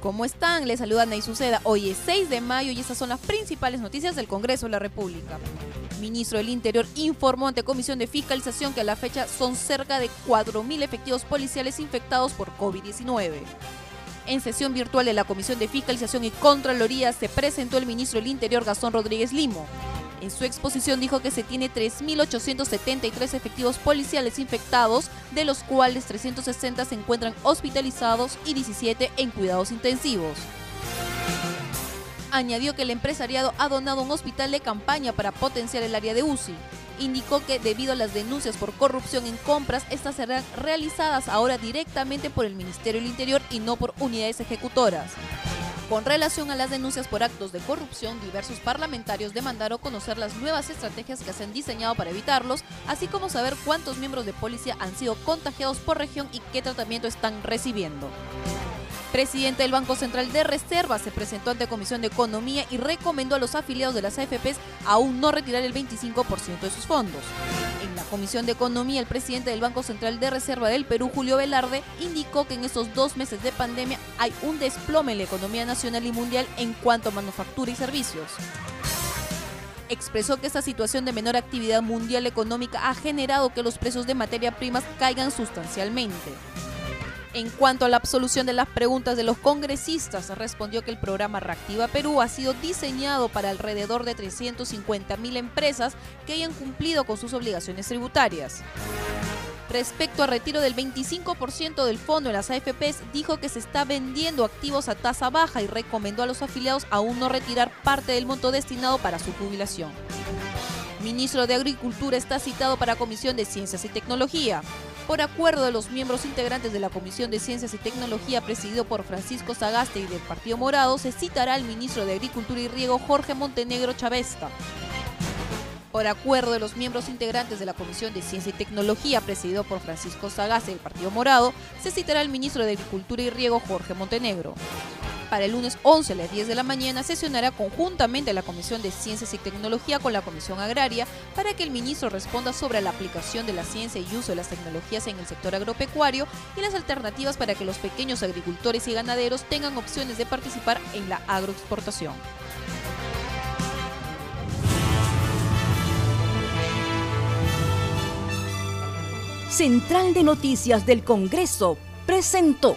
¿Cómo están? Les saluda Nay Suceda. Hoy es 6 de mayo y estas son las principales noticias del Congreso de la República. Ministro del Interior informó ante Comisión de Fiscalización que a la fecha son cerca de 4.000 efectivos policiales infectados por COVID-19. En sesión virtual de la Comisión de Fiscalización y Contraloría se presentó el ministro del Interior Gastón Rodríguez Limo. En su exposición dijo que se tiene 3.873 efectivos policiales infectados, de los cuales 360 se encuentran hospitalizados y 17 en cuidados intensivos. Añadió que el empresariado ha donado un hospital de campaña para potenciar el área de UCI. Indicó que debido a las denuncias por corrupción en compras, estas serán realizadas ahora directamente por el Ministerio del Interior y no por unidades ejecutoras. Con relación a las denuncias por actos de corrupción, diversos parlamentarios demandaron conocer las nuevas estrategias que se han diseñado para evitarlos, así como saber cuántos miembros de policía han sido contagiados por región y qué tratamiento están recibiendo. Presidente del Banco Central de Reserva se presentó ante Comisión de Economía y recomendó a los afiliados de las AFPs aún no retirar el 25% de sus fondos. En la Comisión de Economía, el presidente del Banco Central de Reserva del Perú, Julio Velarde, indicó que en estos dos meses de pandemia hay un desplome en la economía nacional y mundial en cuanto a manufactura y servicios expresó que esta situación de menor actividad mundial económica ha generado que los precios de materia primas caigan sustancialmente. En cuanto a la absolución de las preguntas de los congresistas, respondió que el programa Reactiva Perú ha sido diseñado para alrededor de 350 mil empresas que hayan cumplido con sus obligaciones tributarias. Respecto al retiro del 25% del fondo en las AFPs, dijo que se está vendiendo activos a tasa baja y recomendó a los afiliados aún no retirar parte del monto destinado para su jubilación. Ministro de Agricultura está citado para Comisión de Ciencias y Tecnología por acuerdo de los miembros integrantes de la Comisión de Ciencias y Tecnología presidido por Francisco Sagaste y del Partido Morado, se citará al ministro de Agricultura y Riego Jorge Montenegro Chavesta. Por acuerdo de los miembros integrantes de la Comisión de Ciencia y Tecnología, presidido por Francisco Sagaste del Partido Morado, se citará al ministro de Agricultura y Riego Jorge Montenegro. Para el lunes 11 a las 10 de la mañana sesionará conjuntamente la Comisión de Ciencias y Tecnología con la Comisión Agraria para que el ministro responda sobre la aplicación de la ciencia y uso de las tecnologías en el sector agropecuario y las alternativas para que los pequeños agricultores y ganaderos tengan opciones de participar en la agroexportación. Central de Noticias del Congreso presentó